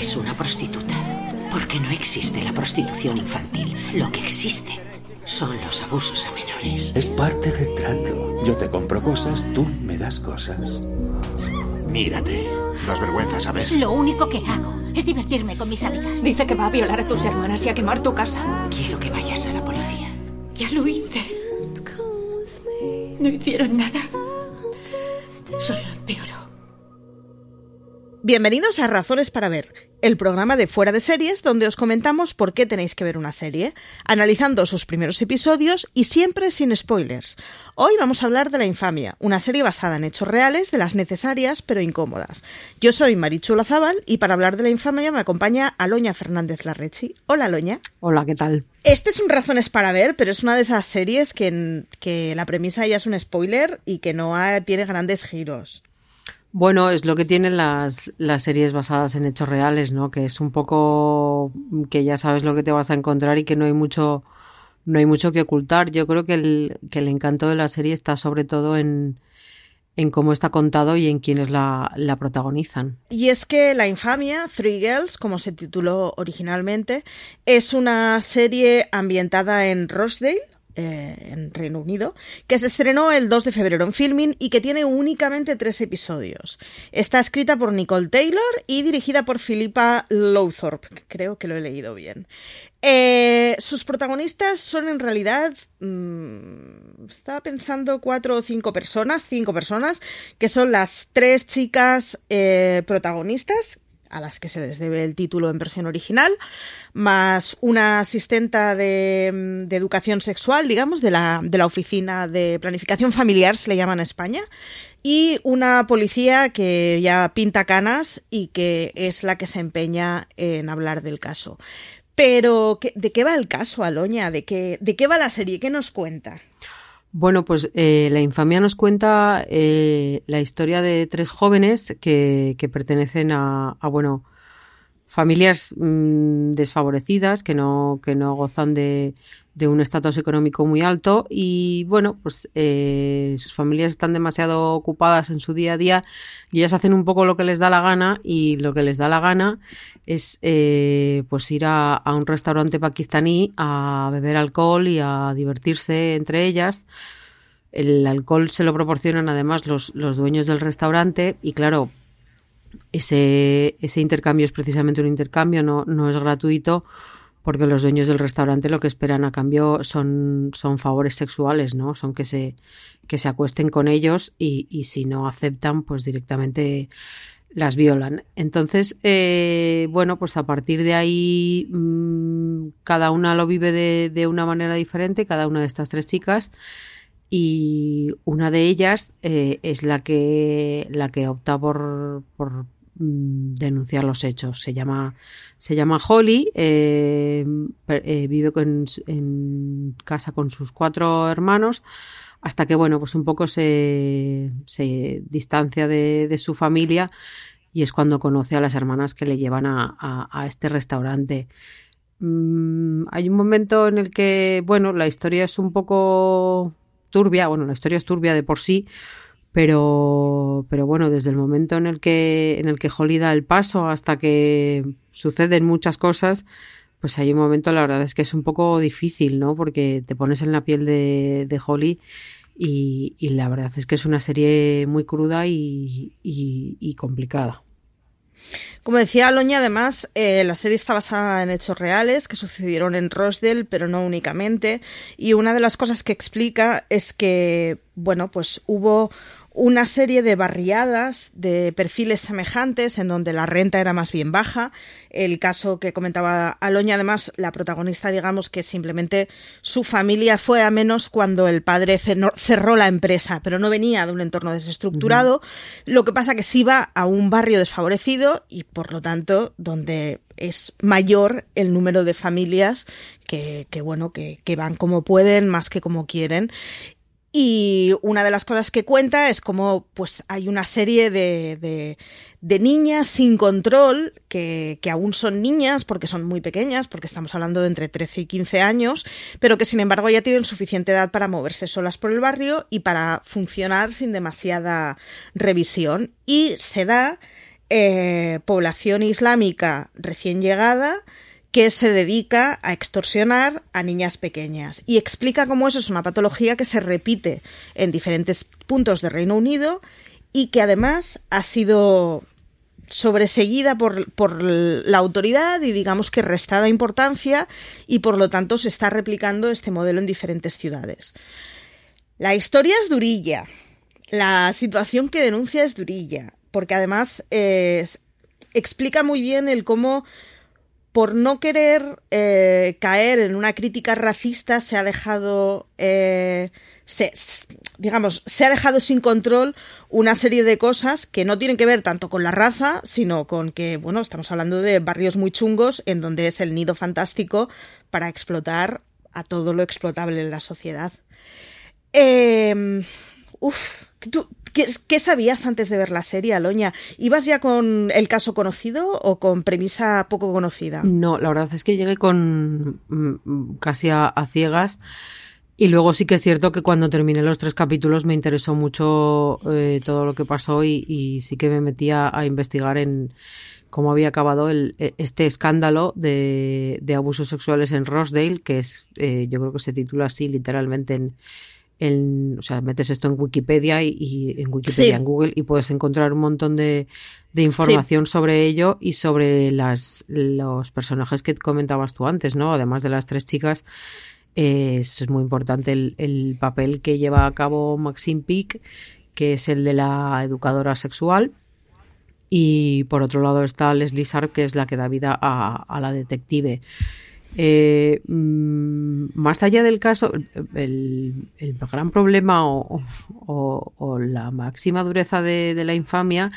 es una prostituta. Porque no existe la prostitución infantil. Lo que existe son los abusos a menores. Es parte del trato. Yo te compro cosas, tú me das cosas. Mírate. Das vergüenza, ¿sabes? Lo único que hago es divertirme con mis amigas. Dice que va a violar a tus hermanas y a quemar tu casa. Quiero que vayas a la policía. Ya lo hice. No hicieron nada. Solo empeoró. Bienvenidos a Razones para Ver, el programa de Fuera de Series donde os comentamos por qué tenéis que ver una serie, analizando sus primeros episodios y siempre sin spoilers. Hoy vamos a hablar de La Infamia, una serie basada en hechos reales de las necesarias pero incómodas. Yo soy Marichu Lazábal y para hablar de La Infamia me acompaña Aloña Fernández Larrechi. Hola, Aloña. Hola, ¿qué tal? Este es un Razones para Ver, pero es una de esas series que, que la premisa ya es un spoiler y que no tiene grandes giros. Bueno, es lo que tienen las, las series basadas en hechos reales, ¿no? Que es un poco que ya sabes lo que te vas a encontrar y que no hay mucho, no hay mucho que ocultar. Yo creo que el, que el encanto de la serie está sobre todo en, en cómo está contado y en quienes la, la protagonizan. Y es que La Infamia, Three Girls, como se tituló originalmente, es una serie ambientada en Rochdale, eh, en Reino Unido, que se estrenó el 2 de febrero en Filming y que tiene únicamente tres episodios. Está escrita por Nicole Taylor y dirigida por Philippa Lowthorpe, creo que lo he leído bien. Eh, sus protagonistas son en realidad, mmm, estaba pensando cuatro o cinco personas, cinco personas, que son las tres chicas eh, protagonistas, a las que se les debe el título en versión original, más una asistenta de, educación sexual, digamos, de la, de la, oficina de planificación familiar, se le llama en España, y una policía que ya pinta canas y que es la que se empeña en hablar del caso. Pero, ¿de qué va el caso, Aloña? ¿De qué, de qué va la serie? ¿Qué nos cuenta? Bueno, pues eh, la infamia nos cuenta eh, la historia de tres jóvenes que, que pertenecen a, a, bueno, familias mmm, desfavorecidas que no, que no gozan de, un estatus económico muy alto y bueno, pues eh, sus familias están demasiado ocupadas en su día a día y ellas hacen un poco lo que les da la gana y lo que les da la gana es eh, pues ir a, a, un restaurante pakistaní a beber alcohol y a divertirse entre ellas. El alcohol se lo proporcionan además los, los dueños del restaurante y claro, ese, ese intercambio es precisamente un intercambio, no, no es gratuito porque los dueños del restaurante lo que esperan a cambio son, son favores sexuales, ¿no? Son que se, que se acuesten con ellos y, y si no aceptan, pues directamente las violan. Entonces, eh, bueno, pues a partir de ahí mmm, cada una lo vive de, de, una manera diferente, cada una de estas tres chicas, y una de ellas eh, es la que, la que opta por, por denunciar los hechos. Se llama, se llama Holly, eh, eh, vive en casa con sus cuatro hermanos, hasta que, bueno, pues un poco se, se distancia de, de, su familia y es cuando conoce a las hermanas que le llevan a, a, a este restaurante. Mm, hay un momento en el que, bueno, la historia es un poco turbia, bueno, la historia es turbia de por sí, pero, pero bueno, desde el momento en el que, en el que Holly da el paso hasta que suceden muchas cosas, pues hay un momento, la verdad es que es un poco difícil, ¿no? Porque te pones en la piel de, Holly y, la verdad es que es una serie muy cruda y complicada. Como decía Aloña, además, eh, la serie está basada en hechos reales que sucedieron en Rochdale, pero no únicamente. Y una de las cosas que explica es que, bueno, pues hubo una serie de barriadas de perfiles semejantes en donde la renta era más bien baja. El caso que comentaba Aloña, además, la protagonista, digamos que simplemente su familia fue a menos cuando el padre cerró la empresa, pero no venía de un entorno desestructurado. Uh -huh. Lo que pasa que sí iba a un barrio desfavorecido y, por lo tanto, donde es mayor el número de familias que, que bueno, que, que van como pueden más que como quieren. Y una de las cosas que cuenta es como pues hay una serie de, de, de niñas sin control que, que, aún son niñas porque son muy pequeñas, porque estamos hablando de entre 13 y 15 años, pero que sin embargo ya tienen suficiente edad para moverse solas por el barrio y para funcionar sin demasiada revisión. Y se da eh, población islámica recién llegada que se dedica a extorsionar a niñas pequeñas y explica cómo eso es una patología que se repite en diferentes puntos de Reino Unido y que además ha sido sobreseguida por, por, la autoridad y digamos que restada importancia y por lo tanto se está replicando este modelo en diferentes ciudades. La historia es durilla, la situación que denuncia es durilla, porque además explica muy bien el cómo por no querer eh, caer en una crítica racista se ha dejado eh, digamos, se ha dejado sin control una serie de cosas que no tienen que ver tanto con la raza, sino con que, bueno, estamos hablando de barrios muy chungos en donde es el nido fantástico para explotar a todo lo explotable en la sociedad. Eh, uf, ¿tú, qué, sabías antes de ver la serie, Aloña? ¿Ibas ya con el caso conocido o con premisa poco conocida? No, la verdad es que llegué con mm, casi a ciegas. Y luego sí que es cierto que cuando terminé los tres capítulos me interesó mucho eh, todo lo que pasó y, sí que me metí a, investigar en cómo había acabado e, este escándalo de, de, abusos sexuales en Rosedale, que es, eh, yo creo que se titula así literalmente en, en, o sea, metes esto en Wikipedia y, en Wikipedia, en Google, y puedes encontrar un montón de, de información sobre ello y sobre las, los personajes que comentabas tú antes, ¿no? Además de las tres chicas es muy importante el, papel que lleva a cabo Maxine Peake, que es el de la educadora sexual. Y por otro lado está Leslie Sharp, que es la que da vida a, la detective. Eh, mm, más allá del caso, el, gran problema o, la máxima dureza de, la infamia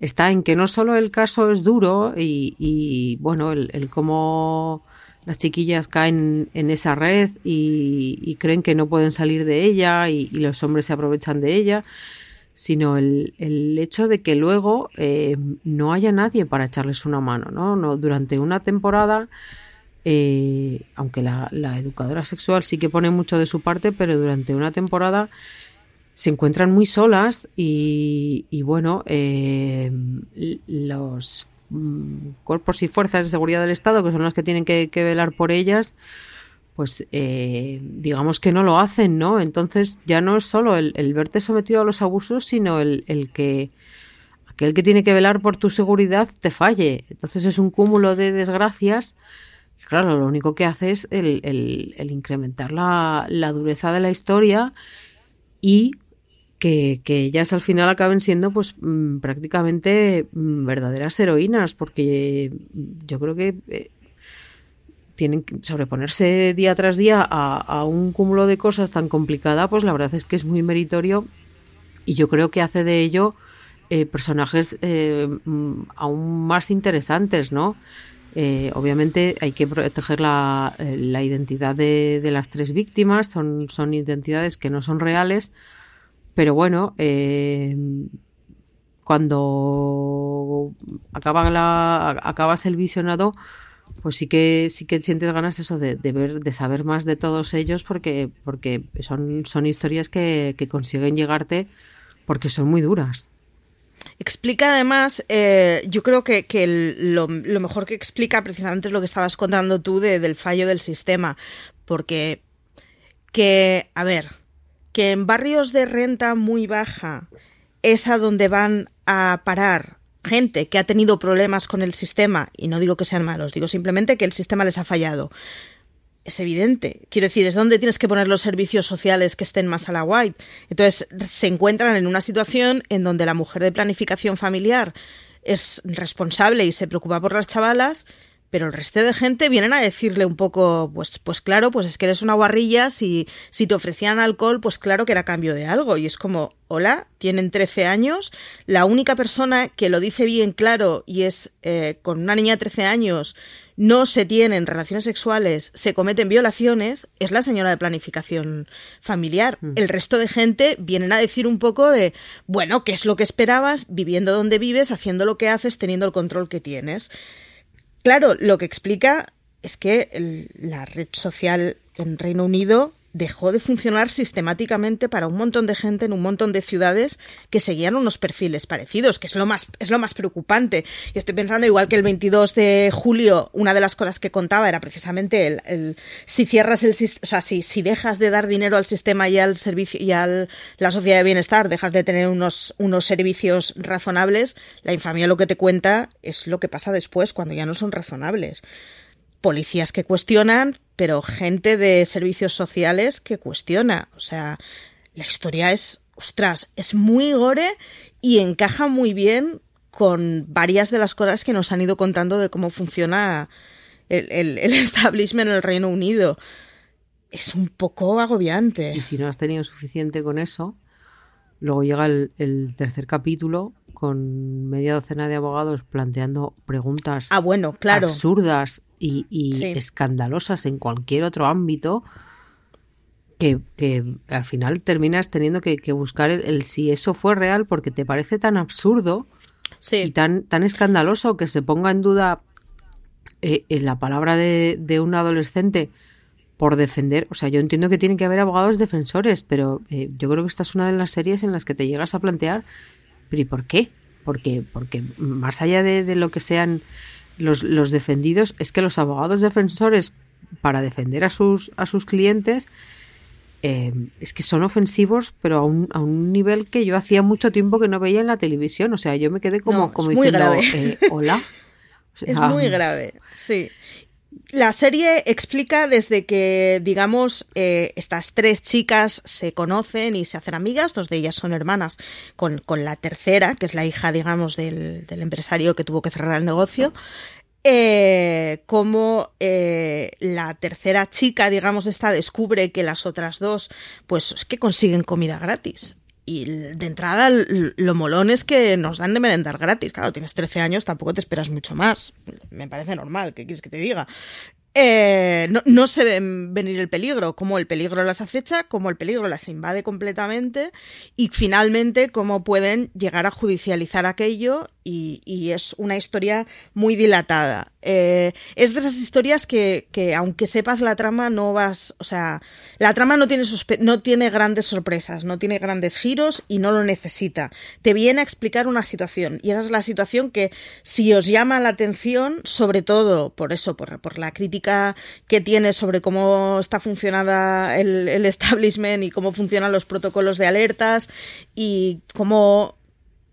está en que no solo el caso es duro y, bueno, el, el cómo las chiquillas caen en esa red y, creen que no pueden salir de ella y, los hombres se aprovechan de ella, sino el, hecho de que luego eh, no haya nadie para echarles una mano, ¿no? no durante una temporada, eh, aunque la, educadora sexual sí que pone mucho de su parte, pero durante una temporada se encuentran muy solas y, bueno, eh, los Mm, cuerpos y fuerzas de seguridad del Estado, que son las que tienen que, velar por ellas, pues eh, digamos que no lo hacen, ¿no? Entonces ya no es solo el, verte sometido a los abusos, sino el, que aquel que tiene que velar por tu seguridad te falle. Entonces es un cúmulo de desgracias. Claro, lo único que hace es el, incrementar la, dureza de la historia y que, ellas al final acaben siendo pues mm, prácticamente mm, verdaderas heroínas, porque yo creo que eh, tienen que sobreponerse día tras día a, un cúmulo de cosas tan complicada, pues la verdad es que es muy meritorio y yo creo que hace de ello eh, personajes eh, mm, aún más interesantes, ¿no? Obviamente hay que proteger la, la identidad de, de, las tres víctimas, son, son identidades que no son reales, pero bueno, eh, cuando acaba la, acabas el visionado, pues sí que sí que sientes ganas eso de, ver, de saber más de todos ellos, porque, porque son, son historias que, consiguen llegarte porque son muy duras. Explica además, eh, yo creo que, lo, mejor que explica precisamente es lo que estabas contando tú del fallo del sistema, porque que, a ver, que en barrios de renta muy baja es a donde van a parar gente que ha tenido problemas con el sistema, y no digo que sean malos, digo simplemente que el sistema les ha fallado. Es evidente. Quiero decir, es donde tienes que poner los servicios sociales que estén más a la white. Entonces, se encuentran en una situación en donde la mujer de planificación familiar es responsable y se preocupa por las chavalas, pero el resto de gente vienen a decirle un poco, pues, pues claro, pues es que eres una guarrilla, si, si te ofrecían alcohol, pues claro que era cambio de algo. Y es como, hola, tienen 13 años, la única persona que lo dice bien claro y es eh, con una niña de 13 años, no se tienen relaciones sexuales, se cometen violaciones, es la señora de planificación familiar. Mm. El resto de gente vienen a decir un poco de, bueno, ¿qué es lo que esperabas viviendo donde vives, haciendo lo que haces, teniendo el control que tienes? Claro, lo que explica es que la red social en Reino Unido dejó de funcionar sistemáticamente para un montón de gente en un montón de ciudades que seguían unos perfiles parecidos, que es lo más, es lo más preocupante. Y estoy pensando, igual que el 22 de julio, una de las cosas que contaba era precisamente el, si cierras el o sea, si, si dejas de dar dinero al sistema y al servicio y a la sociedad de bienestar, dejas de tener unos, unos servicios razonables, la infamia lo que te cuenta es lo que pasa después cuando ya no son razonables policías que cuestionan, pero gente de servicios sociales que cuestiona. O sea, la historia es, ostras, es muy gore y encaja muy bien con varias de las cosas que nos han ido contando de cómo funciona el, establishment en el Reino Unido. Es un poco agobiante. Y si no has tenido suficiente con eso, luego llega el tercer capítulo con media docena de abogados planteando preguntas ah, bueno, claro. absurdas y, escandalosas en cualquier otro ámbito que, al final terminas teniendo que, buscar el, si eso fue real porque te parece tan absurdo y tan, tan escandaloso que se ponga en duda eh, en la palabra de, un adolescente por defender, o sea, yo entiendo que tiene que haber abogados defensores, pero eh, yo creo que esta es una de las series en las que te llegas a plantear, pero ¿y por qué? Porque, porque más allá de lo que sean los, los defendidos, es que los abogados defensores, para defender a sus, a sus clientes, eh, es que son ofensivos, pero a un, a un nivel que yo hacía mucho tiempo que no veía en la televisión. O sea, yo me quedé como, como diciendo, eh, hola. es muy grave, sí. La serie explica desde que, digamos, eh, estas tres chicas se conocen y se hacen amigas, dos de ellas son hermanas, con, con la tercera, que es la hija, digamos, del, del empresario que tuvo que cerrar el negocio. Eh, como eh, la tercera chica, digamos, esta descubre que las otras dos, pues es que consiguen comida gratis. Y de entrada, lo molón es que nos dan de merendar gratis. Claro, tienes 13 años, tampoco te esperas mucho más. Me parece normal, ¿qué quieres que te diga? Eh, no, no, se ven venir el peligro, como el peligro las acecha, como el peligro las invade completamente y finalmente cómo pueden llegar a judicializar aquello y, es una historia muy dilatada. Eh, es de esas historias que, aunque sepas la trama, no vas, o sea, la trama no tiene, no tiene grandes sorpresas, no tiene grandes giros y no lo necesita. Te viene a explicar una situación y esa es la situación que si os llama la atención, sobre todo por eso, por, por la crítica que tiene sobre cómo está funcionada el, el establishment y cómo funcionan los protocolos de alertas y cómo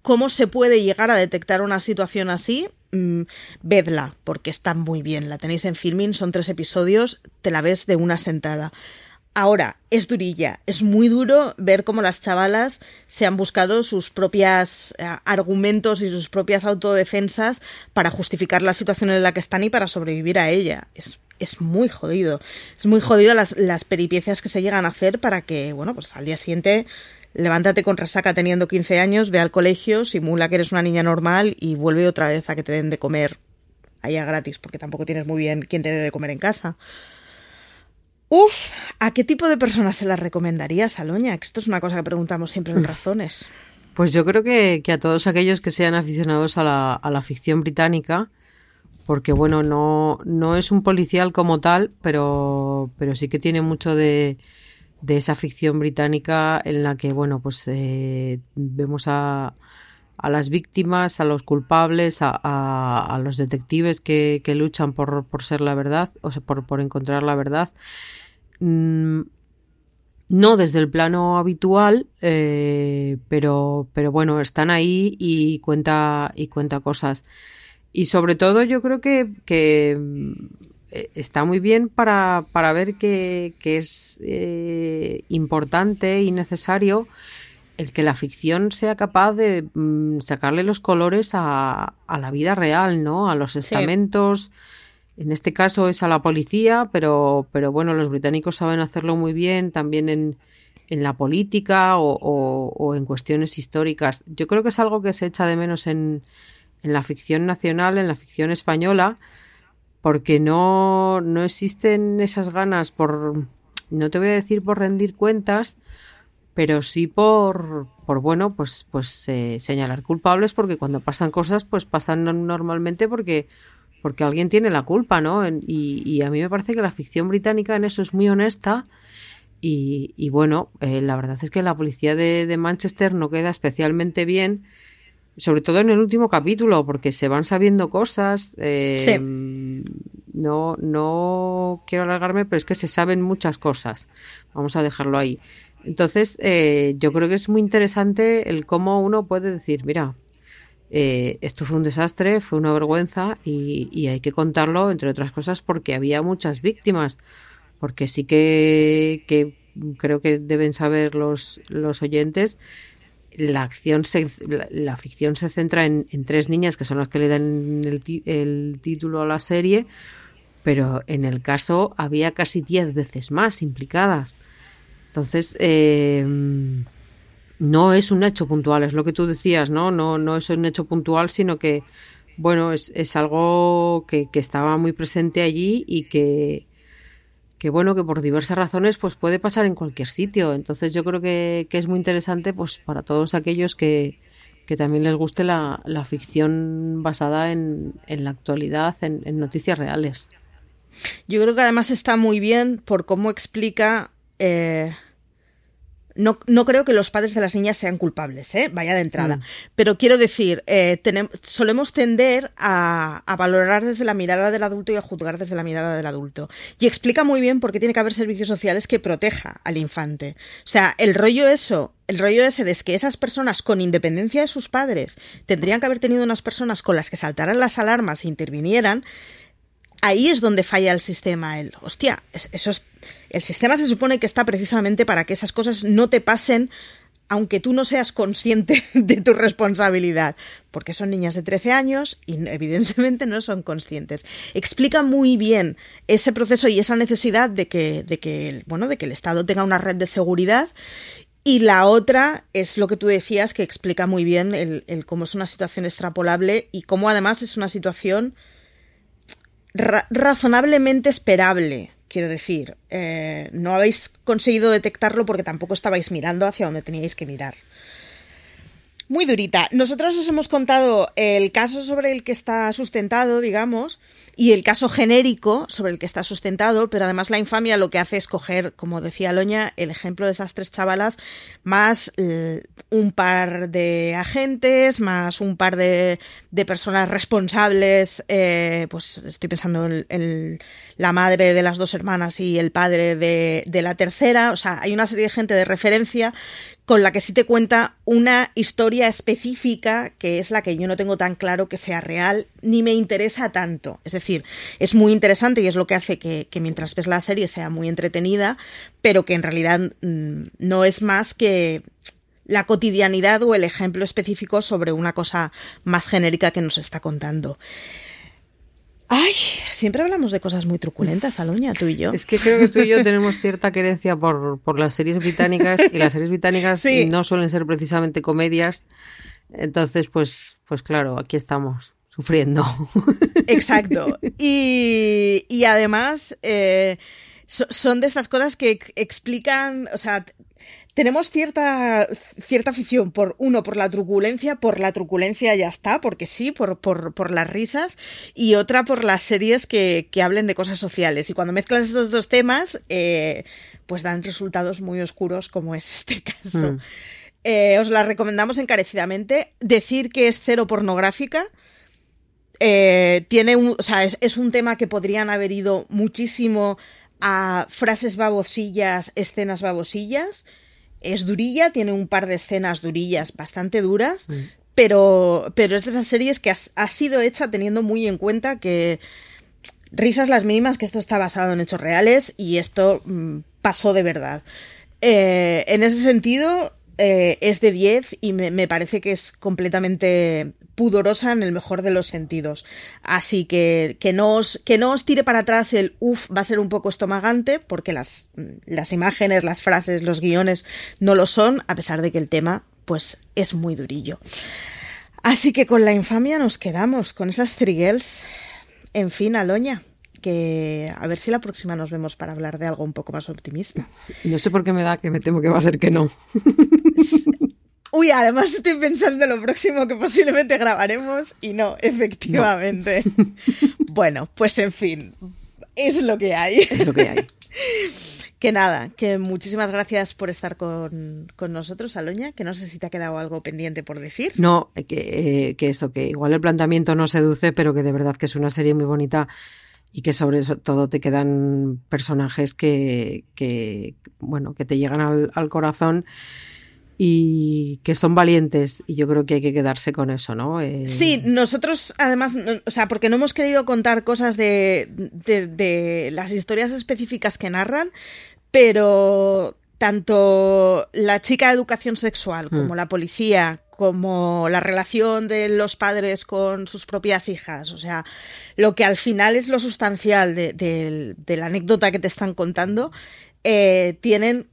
cómo se puede llegar a detectar una situación así, mm, vedla, porque está muy bien. La tenéis en filming, son tres episodios, te la ves de una sentada. Ahora, es durilla, es muy duro ver cómo las chavalas se han buscado sus propios eh, argumentos y sus propias autodefensas para justificar la situación en la que están y para sobrevivir a ella. Es, es muy jodido. Es muy jodido las, las peripecias que se llegan a hacer para que, bueno, pues al día siguiente levántate con resaca teniendo 15 años, ve al colegio, simula que eres una niña normal y vuelve otra vez a que te den de comer allá gratis, porque tampoco tienes muy bien quién te dé de comer en casa. Uf, ¿a qué tipo de personas se las recomendaría, Saloña? Que esto es una cosa que preguntamos siempre en Razones. Pues yo creo que, a todos aquellos que sean aficionados a la, a la ficción británica, porque bueno, no, no es un policial como tal, pero, pero sí que tiene mucho de, de esa ficción británica en la que, bueno, pues eh, vemos a, a, las víctimas, a los culpables, a, a, los detectives que, que luchan por, por, ser la verdad, o sea, por, por encontrar la verdad. Mm, no desde el plano habitual, eh, pero, pero bueno, están ahí y cuenta, y cuenta cosas. Y sobre todo yo creo que, que está muy bien para, para ver que, es eh, importante y necesario el que la ficción sea capaz de mm, sacarle los colores a, a, la vida real, ¿no? A los estamentos. En este caso es a la policía, pero, pero bueno, los británicos saben hacerlo muy bien también en, en la política o, o, en cuestiones históricas. Yo creo que es algo que se echa de menos en, en la ficción nacional, en la ficción española, porque no, no existen esas ganas por, no te voy a decir por rendir cuentas, pero sí por, por bueno, pues, pues eh, señalar culpables, porque cuando pasan cosas, pues pasan normalmente porque, porque alguien tiene la culpa, ¿no? Y, y, a mí me parece que la ficción británica en eso es muy honesta y, bueno, eh, la verdad es que la policía de, de, Manchester no queda especialmente bien, sobre todo en el último capítulo, porque se van sabiendo cosas. Eh, no, no quiero alargarme, pero es que se saben muchas cosas. Vamos a dejarlo ahí. Entonces, eh, yo creo que es muy interesante el cómo uno puede decir, mira, eh, esto fue un desastre, fue una vergüenza y, hay que contarlo, entre otras cosas, porque había muchas víctimas. Porque sí que, creo que deben saber los, los oyentes, la acción la, ficción se centra en, tres niñas que son las que le dan el, el título a la serie, pero en el caso había casi diez veces más implicadas. Entonces, eh, no es un hecho puntual, es lo que tú decías, ¿no? No, no es un hecho puntual, sino que, bueno, es, es algo que, que, estaba muy presente allí y que, que, bueno, que por diversas razones, pues puede pasar en cualquier sitio. Entonces yo creo que, que es muy interesante, pues para todos aquellos que, que también les guste la, la ficción basada en, en la actualidad, en, noticias reales. Yo creo que además está muy bien por cómo explica eh, no, no, creo que los padres de las niñas sean culpables, ¿eh? vaya de entrada. Mm. Pero quiero decir, eh, solemos tender a, a, valorar desde la mirada del adulto y a juzgar desde la mirada del adulto. Y explica muy bien por qué tiene que haber servicios sociales que proteja al infante. O sea, el rollo eso, el rollo ese de que esas personas, con independencia de sus padres, tendrían que haber tenido unas personas con las que saltaran las alarmas e intervinieran, ahí es donde falla el sistema. El, hostia, eso el sistema se supone que está precisamente para que esas cosas no te pasen aunque tú no seas consciente de tu responsabilidad, porque son niñas de 13 años y evidentemente no son conscientes. Explica muy bien ese proceso y esa necesidad de que, de que, bueno, de que el Estado tenga una red de seguridad y la otra es lo que tú decías, que explica muy bien el, el cómo es una situación extrapolable y cómo además es una situación razonablemente esperable. Quiero decir, eh, no habéis conseguido detectarlo porque tampoco estabais mirando hacia donde teníais que mirar. Muy durita. Nosotros os hemos contado el caso sobre el que está sustentado, digamos, y el caso genérico sobre el que está sustentado, pero además la infamia lo que hace es coger, como decía Loña, el ejemplo de esas tres chavalas, más eh, un par de agentes, más un par de, de personas responsables, eh, pues estoy pensando en, la madre de las dos hermanas y el padre de, de la tercera, o sea, hay una serie de gente de referencia con la que sí te cuenta una historia específica que es la que yo no tengo tan claro que sea real ni me interesa tanto. Es decir, es muy interesante y es lo que hace que, mientras ves la serie sea muy entretenida, pero que en realidad mm, no es más que la cotidianidad o el ejemplo específico sobre una cosa más genérica que nos está contando. Ay, siempre hablamos de cosas muy truculentas, Aloña, tú y yo. Es que creo que tú y yo tenemos cierta querencia por, por las series británicas y las series británicas no suelen ser precisamente comedias. Entonces, pues, pues claro, aquí estamos sufriendo. Exacto. Y, y además eh, son de estas cosas que explican, o sea, tenemos cierta, cierta afición por, uno, por la truculencia, por la truculencia ya está, porque sí, por, por, por las risas, y otra por las series que, que, hablen de cosas sociales. Y cuando mezclas estos dos temas, eh, pues dan resultados muy oscuros, como es este caso. Mm. Eh, os la recomendamos encarecidamente. Decir que es cero pornográfica. Eh, tiene un, o sea, es, es un tema que podrían haber ido muchísimo a frases babosillas, escenas babosillas es durilla, tiene un par de escenas durillas bastante duras, pero, pero es de esas series que ha sido hecha teniendo muy en cuenta que risas las mínimas, que esto está basado en hechos reales y esto mm, pasó de verdad. Eh, en ese sentido, eh, es de 10 y me, parece que es completamente pudorosa en el mejor de los sentidos. Así que que no os, que no os tire para atrás el uff va a ser un poco estomagante porque las, las imágenes, las frases, los guiones no lo son, a pesar de que el tema pues es muy durillo. Así que con la infamia nos quedamos, con esas triguels. En fin, Aloña que a ver si la próxima nos vemos para hablar de algo un poco más optimista. No sé por qué me da que me temo que va a ser que no. Uy, además estoy pensando en lo próximo que posiblemente grabaremos y no, efectivamente. bueno, pues en fin, es lo que hay. Es lo que hay. que nada, que muchísimas gracias por estar con, nosotros, Aloña, que no sé si te ha quedado algo pendiente por decir. No, que, eh, que eso, que igual el planteamiento no seduce, pero que de verdad que es una serie muy bonita y que sobre todo te quedan personajes que, que bueno, que te llegan al, al corazón y que son valientes y yo creo que hay que quedarse con eso, ¿no? Eh... Sí, nosotros además, o sea, porque no hemos querido contar cosas de, de, de, las historias específicas que narran, pero tanto la chica de educación sexual como mm. la policía, como la relación de los padres con sus propias hijas, o sea, lo que al final es lo sustancial de, de la anécdota que te están contando, eh, tienen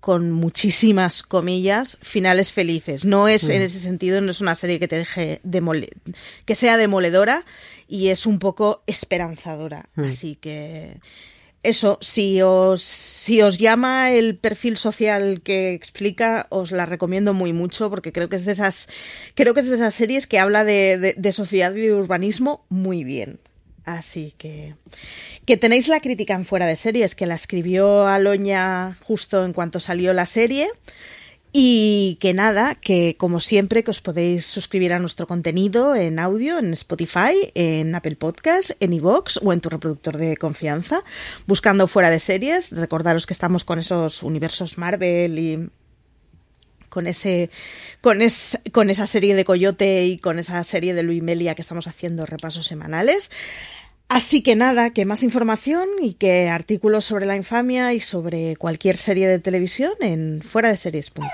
con muchísimas comillas, finales felices. No es en mm. ese sentido, no es una serie que te deje que sea demoledora y es un poco esperanzadora. Mm. Así que eso, si os, si os llama el perfil social que explica, os la recomiendo muy mucho porque creo que es de esas, creo que es de esas series que habla de, de sociedad y de urbanismo muy bien. Así que que tenéis la crítica en fuera de series, que la escribió Aloña justo en cuanto salió la serie. Y que nada, que como siempre que os podéis suscribir a nuestro contenido en audio, en Spotify, en Apple Podcast, en iVoox o en tu reproductor de confianza, buscando fuera de series. Recordaros que estamos con esos universos Marvel y con ese con, con esa serie de Coyote y con esa serie de Luis Melia que estamos haciendo repasos semanales. Así que nada, que más información y que artículos sobre la infamia y sobre cualquier serie de televisión en fuera de series.com.